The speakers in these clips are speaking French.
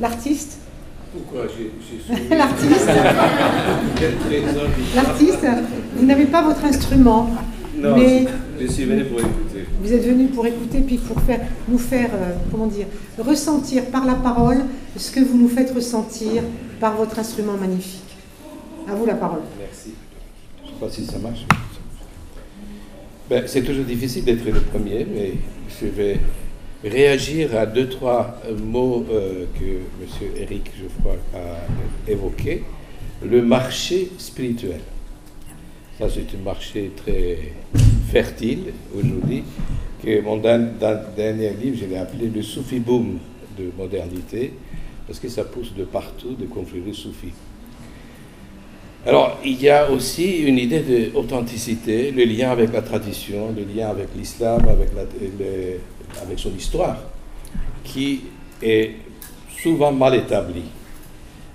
l'artiste Pourquoi L'artiste L'artiste, vous n'avez pas votre instrument. Non, mais je suis venu pour écouter. Vous êtes venu pour écouter, puis pour faire, nous faire, euh, comment dire, ressentir par la parole ce que vous nous faites ressentir par votre instrument magnifique. À vous la parole. Merci. Je ne sais pas si ça marche. Ben, c'est toujours difficile d'être le premier, mais je vais réagir à deux, trois mots euh, que M. Eric Geoffroy a évoqués. Le marché spirituel. Ça, c'est un marché très fertile aujourd'hui, que mon dernier livre, je l'ai appelé le Soufi Boom de modernité, parce que ça pousse de partout de conflits soufis. Alors, il y a aussi une idée d'authenticité, le lien avec la tradition, le lien avec l'islam, avec, avec son histoire, qui est souvent mal établi.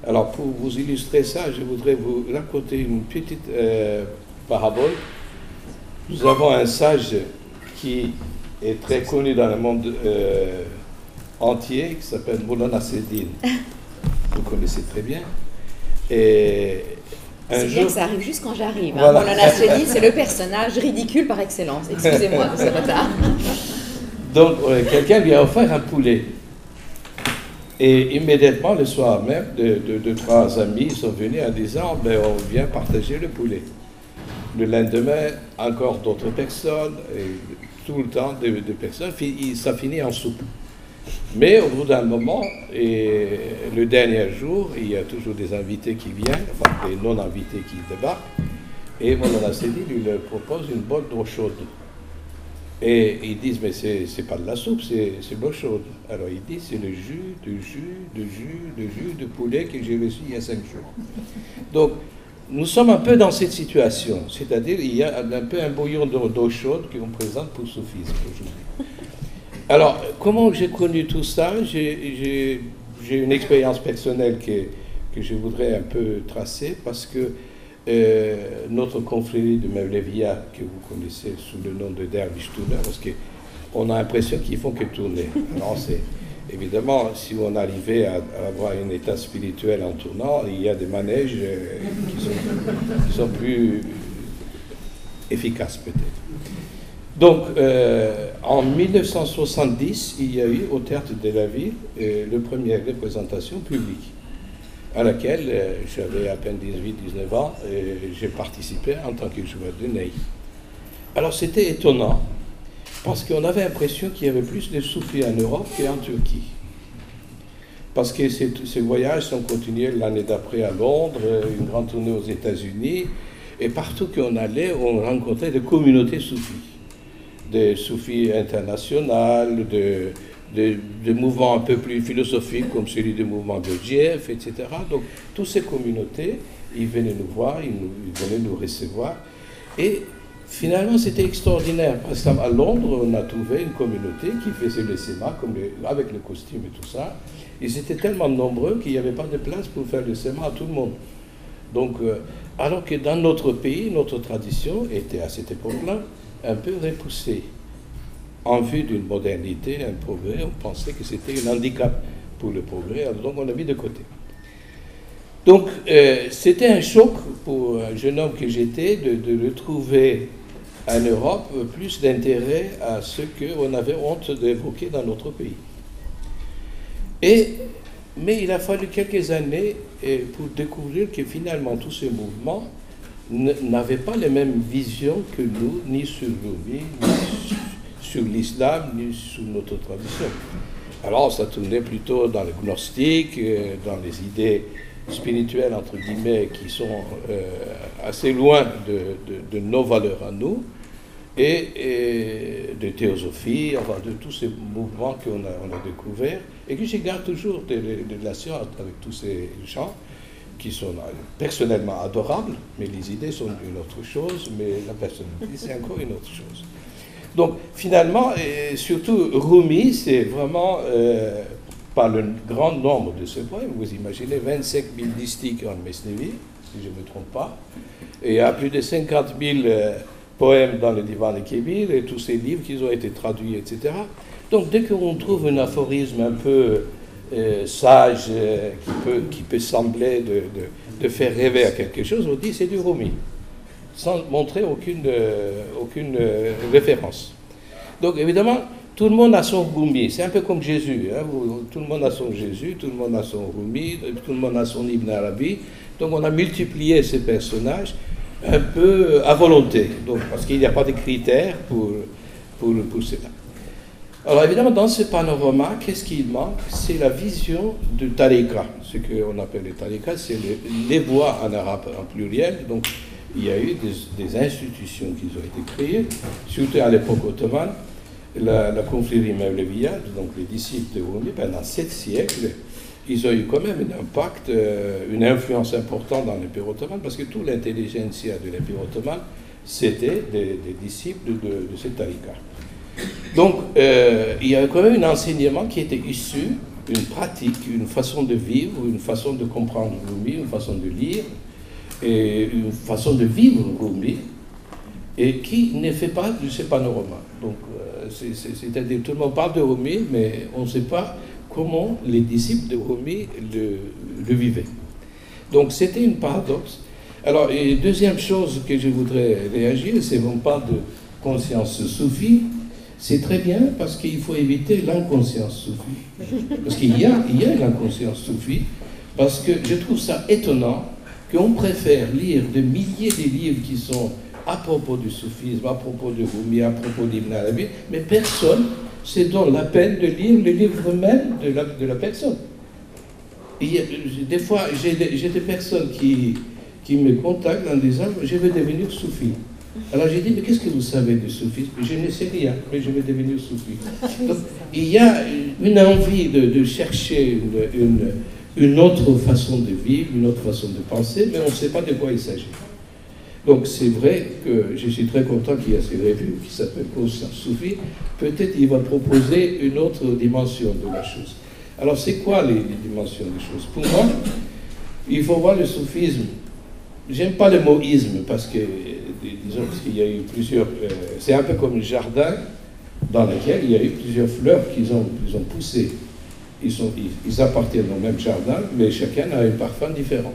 Alors, pour vous illustrer ça, je voudrais vous raconter une petite euh, parabole. Nous avons un sage qui est très connu dans le monde euh, entier, qui s'appelle Moulana Sedine. Vous connaissez très bien. Et c'est bien que ça arrive juste quand j'arrive. Hein. Moulana Sedine, c'est le personnage ridicule par excellence. Excusez-moi de ce retard. Donc, euh, quelqu'un lui a offert un poulet. Et immédiatement, le soir même, deux, trois amis sont venus en disant ben, on vient partager le poulet. Le lendemain, encore d'autres personnes, et tout le temps de, personnes, ça finit en soupe. Mais au bout d'un moment, et le dernier jour, il y a toujours des invités qui viennent, enfin des non-invités qui débarquent, et mon Sedi lui propose une bolle d'eau chaude. Et ils disent, mais c'est pas de la soupe, c'est l'eau chaude. Alors il dit, c'est le jus, de jus, de jus, de jus de poulet que j'ai reçu il y a cinq jours. Donc, nous sommes un peu dans cette situation, c'est-à-dire il y a un peu un bouillon d'eau chaude qu'on présente pour soufisme aujourd'hui. Alors, comment j'ai connu tout ça? J'ai une expérience personnelle que, que je voudrais un peu tracer parce que euh, notre confrérie de Mevlevia, que vous connaissez sous le nom de Dervish Tourner, parce qu'on a l'impression qu'ils font que tourner. Alors, c'est évidemment, si on arrivait à, avoir un état spirituel en tournant, il y a des manèges euh, qui, sont, plus efficaces peut-être. Donc, euh, en 1970, il y a eu au théâtre de la ville la première représentation publique à laquelle j'avais à peine 18-19 ans et j'ai participé en tant que joueur de ney. Alors c'était étonnant parce qu'on avait l'impression qu'il y avait plus de soufis en Europe qu'en Turquie. Parce que ces, ces voyages sont continués l'année d'après à Londres, une grande tournée aux États-Unis, et partout qu'on allait, on rencontrait des communautés soufis, des soufis internationaux, de, de, mouvements un peu plus philosophiques comme celui du mouvement de Dieff, etc. Donc, toutes ces communautés, ils venaient nous voir, ils, venaient nous recevoir. Et Finalement, c'était extraordinaire. Parce qu'à Londres, on a trouvé une communauté qui faisait le SEMA avec le costume et tout ça. Ils étaient tellement nombreux qu'il n'y avait pas de place pour faire le SEMA à tout le monde. Donc, euh, alors que dans notre pays, notre tradition était à cette époque-là un peu repoussée. En vue d'une modernité, un progrès, on pensait que c'était un handicap pour le progrès, donc on l'a mis de côté. Donc, euh, c'était un choc pour un jeune homme que j'étais de, de retrouver en Europe plus d'intérêt à ce qu'on avait honte d'évoquer dans notre pays. Et, mais il a fallu quelques années euh, pour découvrir que finalement tous ces mouvements n'avaient pas les mêmes visions que nous, ni sur ni sur l'islam, ni sur notre tradition. Alors ça tournait plutôt dans le gnostique, euh, dans les idées spirituelles, entre guillemets, qui sont euh, assez loin de, nos valeurs à nous, et, de théosophie, enfin de tous ces mouvements qu'on a, on a découverts, et que je garde toujours des, relations avec tous ces gens qui sont euh, personnellement adorables, mais les idées sont une autre chose, mais la personnalité, c'est encore une autre chose. Donc finalement, et surtout Rumi, c'est vraiment euh, par le grand nombre de ses poèmes. Vous imaginez 25 000 distiques en Mesnevi, si je ne me trompe pas. Et a plus de 50 000 euh, poèmes dans le divan de Kébir et tous ces livres qui ont été traduits, etc. Donc dès qu'on trouve un aphorisme un peu euh, sage qui, peut, qui peut sembler de, de, faire rêver à quelque chose, on dit c'est du Rumi, sans montrer aucune, aucune référence. Donc évidemment, tout le monde a son Rumi, c'est un peu comme Jésus, hein. tout le monde a son Jésus, tout le monde a son Rumi, tout le monde a son Ibn Arabi. Donc on a multiplié ces personnages un peu à volonté, donc, parce qu'il n'y a pas de critères pour, pour, pour cela. Alors évidemment, dans ce panorama, qu'est-ce qu'il manque? C'est la vision du tariqa. Ce qu'on appelle le tariqa, c'est les voies en arabe en pluriel. Donc il y a eu des, institutions qui ont été créées, surtout à l'époque ottomane. La, la confrérie Mevleviyat, donc les disciples de Rumi, pendant sept siècles, ils ont eu quand même un impact, euh, une influence importante dans l'Empire ottoman, parce que toute l'intelligentsia de l'Empire ottoman, c'était des, disciples de, de ce tariqa. Donc, euh, il y a quand même un enseignement qui était issu, une pratique, une façon de vivre, une façon de comprendre Rumi, une façon de lire, et une façon de vivre Rumi, et qui ne fait pas de ce panorama. Donc, euh, c'est-à-dire, tout le monde parle de Rumi, mais on ne sait pas comment les disciples de Rumi le, le vivaient. Donc, c'était une paradoxe. Alors, et deuxième chose que je voudrais réagir, c'est qu'on parle de conscience soufie. C'est très bien parce qu'il faut éviter l'inconscience soufie. Parce qu'il y a, il y a l'inconscience soufie, parce que je trouve ça étonnant qu'on préfère lire des milliers de livres qui sont à propos du soufisme, à propos de Rumi, à propos d'Ibn Arabi, mais personne se donne la peine de lire le livre même de la, de la personne. des fois, j'ai des, des, personnes qui, qui me contactent en disant Je veux devenir soufi. Alors j'ai dit, mais qu'est-ce que vous savez du soufisme? Je ne sais rien, mais je vais devenir soufi. Donc, il y a une envie de, chercher une, une, autre façon de vivre, une autre façon de penser, mais on ne sait pas de quoi il s'agit. Donc c'est vrai que je suis très content qu'il y ait ces revues qui s'appellent Conscience Soufi. Peut-être il va proposer une autre dimension de la chose. Alors c'est quoi les, dimensions des choses? Pour moi, il faut voir le soufisme. J'aime pas le mot isme parce que disons, qu'il y a eu plusieurs. Euh, c'est un peu comme un jardin dans lequel il y a eu plusieurs fleurs qui ont, ont poussé. Ils, appartiennent au même jardin, mais chacun a un parfum différent.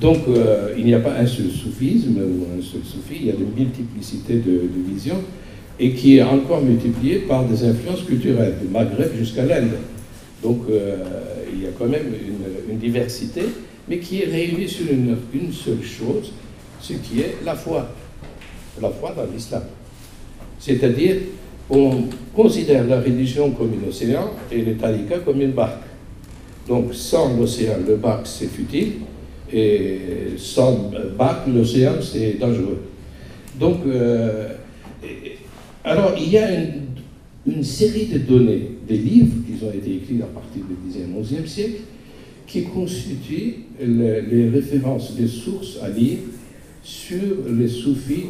Donc, euh, il n'y a pas un seul soufisme ou un seul soufi, il y a une multiplicité de, visions et qui est encore multipliée par des influences culturelles, du Maghreb jusqu'à l'Inde. Donc, euh, il y a quand même une, diversité, mais qui est réunie sur une seule chose, ce qui est la foi, la foi dans l'islam. C'est-à-dire, on considère la religion comme un océan et le tariqa comme une barque. Donc, sans l'océan, le barque, c'est futile, et sans barque, l'océan, c'est dangereux. Donc, euh, alors, il y a une, série de données, des livres qui ont été écrits à partir du 10e, 11e siècle, qui constituent les références, les sources à lire sur les soufis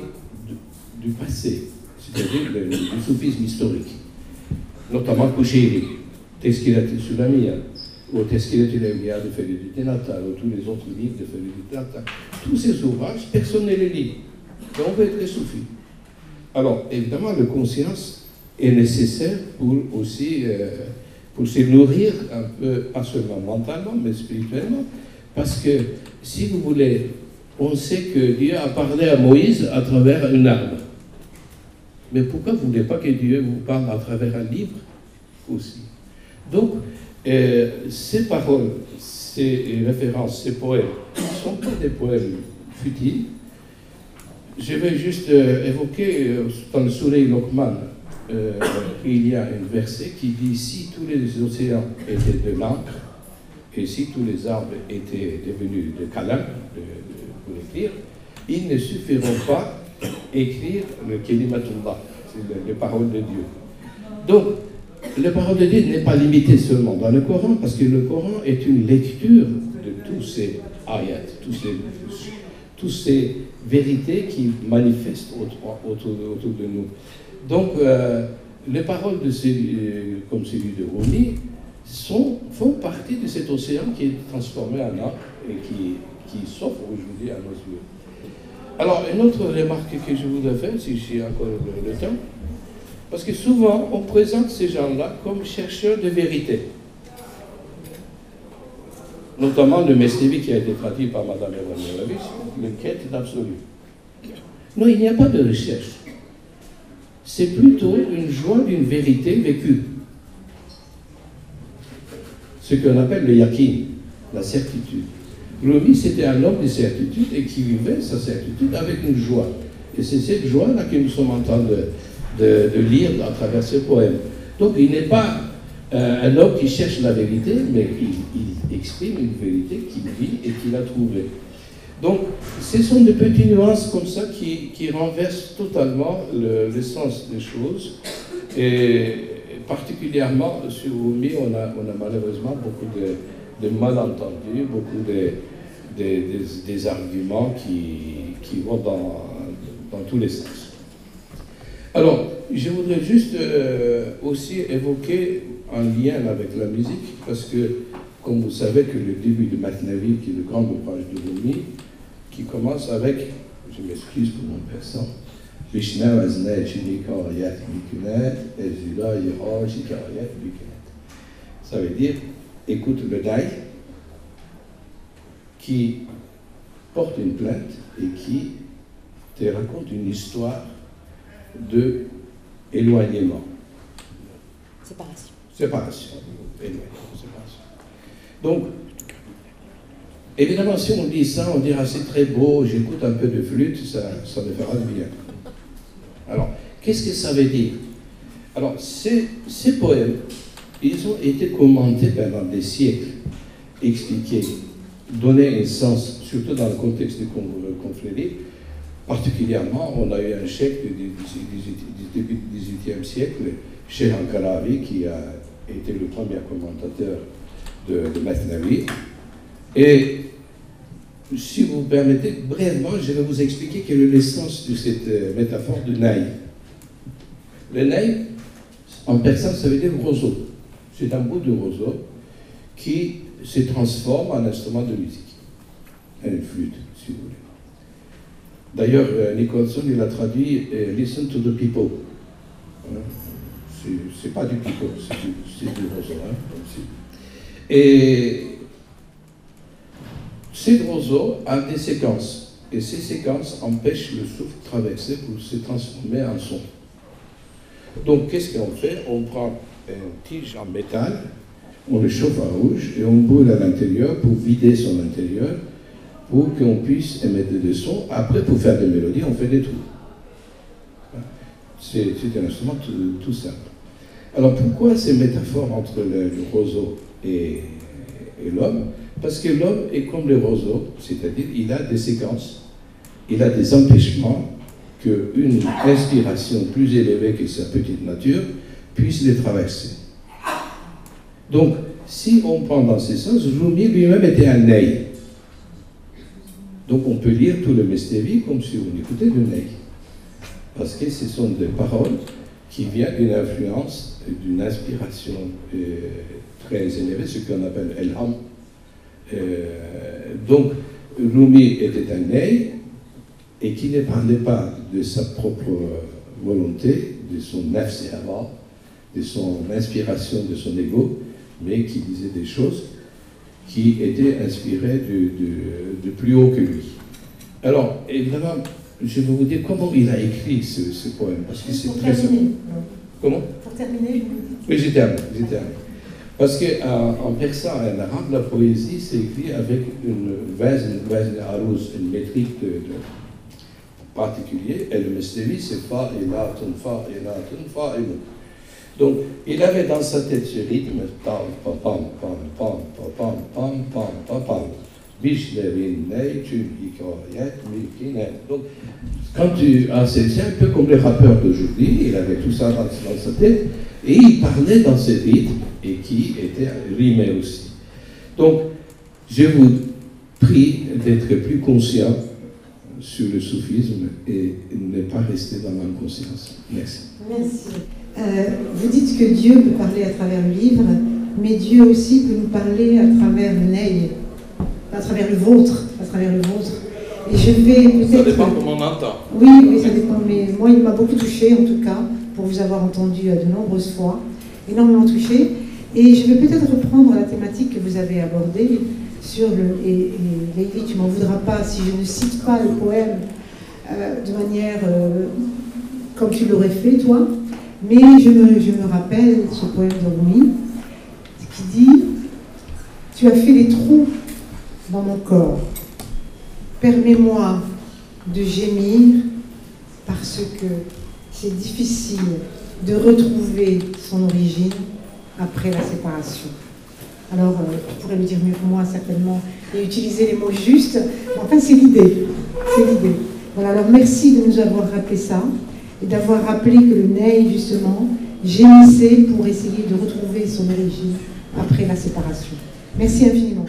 du, passé, c'est-à-dire le, soufisme historique, notamment Kouchéri, Teskhilat Sulamia, ou Teskhilat Sulamia de Félix Tenata, ou tous les autres livres de Félix Tenata. Tous ces ouvrages, personne ne les lit. Mais on veut être soufi. Alors, évidemment, la conscience est nécessaire pour aussi euh, pour se nourrir un peu, pas seulement mentalement, mais spirituellement. Parce que si vous voulez on sait que Dieu a parlé à Moïse à travers une arme. Mais pourquoi vous ne voulez pas que Dieu vous parle à travers un livre aussi? Donc, euh, ces paroles, ces références, ces poèmes ne sont pas des poèmes futiles. Je vais juste euh, évoquer euh, dans le Soleil Lokman, il y a un verset qui dit si tous les océans étaient de l'encre et si tous les arbres étaient devenus de câlin, de, pour écrire, ils ne suffiront pas écrire le Kelimatullah, c'est les paroles de Dieu. Donc, la parole de Dieu n'est pas limitée seulement dans le Coran, parce que le Coran est une lecture de tous ces ayats, tous ces, vérités qui manifestent autour, de nous. Donc, euh, les paroles de celui, euh, comme celui de Rumi sont, font partie de cet océan qui est transformé en art et qui qui s'offre aujourd'hui à nos yeux. Alors, une autre remarque que je voudrais faire, si j'ai encore le, temps, parce que souvent, on présente ces gens-là comme chercheurs de vérité. notamment le Mestévi qui a été traduit par Mme Evanovic, le quête d'absolu. Non, il n'y a pas de recherche. C'est plutôt une joie d'une vérité vécue. Ce qu'on appelle le yakin, la certitude. Rumi, c'était un homme de certitude et qui vivait sa certitude avec une joie. Et c'est cette joie-là que nous sommes en train de, lire à travers ce poème. Donc il n'est pas euh, un homme qui cherche la vérité, mais il, exprime une vérité qu'il vit et qu'il a trouvée. Donc ce sont des petites nuances comme ça qui, qui renversent totalement le, sens des choses. Et particulièrement sur Rumi, on a, on a malheureusement beaucoup de, de malentendus, beaucoup de des, arguments qui, vont dans, tous les sens. Alors, je voudrais juste euh, aussi évoquer un lien avec la musique, parce que, comme vous savez, que le début de Matnavi, qui est le grand ouvrage de Rumi, qui commence avec, je m'excuse pour mon persan, ça veut dire, écoute le daï, qui porte une plainte et qui te raconte une histoire de éloignement. Séparation. Séparation. Éloignement, séparation. Donc, évidemment, si on dit ça, on dira c'est très beau, j'écoute un peu de flûte, ça, ça me fera du bien. Alors, qu'est-ce que ça veut dire? Alors, ces, ces poèmes, ils ont été commentés pendant des siècles, expliqués, donner un sens, surtout dans le contexte du conflit, particulièrement, on a eu un chef du, début du XVIIIe siècle, Cheikh Ankaravi, qui a été le premier commentateur de, de Et si vous permettez, brièvement, je vais vous expliquer quelle est l'essence de cette euh, métaphore de naï. Le naï, en persan, ça veut dire roseau. C'est un bout de roseau qui se transforme en instrument de musique, une flûte, si vous voulez. D'ailleurs, euh, Nicholson, il a traduit euh, Listen to the people. C'est pas du people, c'est du, roseau. Hein, Et ces roseaux a des séquences. Et ces séquences empêchent le souffle de traverser pour se transformer en son. Donc, qu'est-ce qu'on fait? On prend un tige en métal on le chauffe à rouge et on brûle à l'intérieur pour vider son intérieur pour qu'on puisse émettre des sons. Après, pour faire des mélodies, on fait des trous. C'est un instrument tout, simple. Alors pourquoi ces métaphores entre le, roseau et, l'homme? Parce que l'homme est comme le roseau, c'est-à-dire il a des séquences, il a des empêchements qu'une inspiration plus élevée que sa petite nature puisse les traverser. Donc, si on prend dans ce sens, Rumi lui-même était un ney. Donc, on peut lire tout le Mestévi comme si on écoutait le ney. Parce que ce sont des paroles qui viennent d'une influence, d'une inspiration euh, très élevée, ce qu'on appelle Elham. Euh, donc, Rumi était un ney et qui ne parlait pas de sa propre volonté, de son nefs de son inspiration, de son ego, mais qui disait des choses qui étaient inspirées de, plus haut que lui. Alors, évidemment, je vais vous dire comment il a écrit ce, poème, parce que c'est très terminer. Comment? Pour terminer, je Oui, j'ai terminé, Parce qu'en en persan et en arabe, la poésie s'écrit avec une vase, une une métrique de, particulier, et le mestévi, c'est fa, et la, ton, fa, et Donc, il avait dans sa tête ce rythme, pam, pam, pam, pam, pam, pam, pam, pam, pam, donc, quand tu as, c'est un peu comme les rappeurs d'aujourd'hui, il avait tout ça dans, sa tête, et il parlait dans ce rythme, et qui était rimé aussi. Donc, je vous prie d'être plus conscient sur le soufisme et ne pas rester dans l'inconscience. Merci. Merci. Euh, vous dites que Dieu peut parler à travers le livre, mais Dieu aussi peut nous parler à travers à travers le vôtre, à travers le vôtre. Et je vais peut-être. Ça dépend comment on entend. Oui, oui, ça dépend. Mais moi, il m'a beaucoup touché, en tout cas, pour vous avoir entendu de nombreuses fois, énormément touché. Et je vais peut-être reprendre la thématique que vous avez abordée sur le. Et, et tu m'en voudras pas si je ne cite pas le poème euh, de manière euh, comme tu l'aurais fait, toi. Mais je me, rappelle ce poème de qui dit Tu as fait des trous dans mon corps. Permets-moi de gémir parce que c'est difficile de retrouver son origine après la séparation. Alors, euh, tu pourrais le dire mieux que moi, certainement, et utiliser les mots justes. Enfin, c'est l'idée. C'est l'idée. Voilà, alors merci de nous avoir rappelé ça et d'avoir rappelé que le Ney, justement, gémissait pour essayer de retrouver son origine après la séparation. Merci infiniment.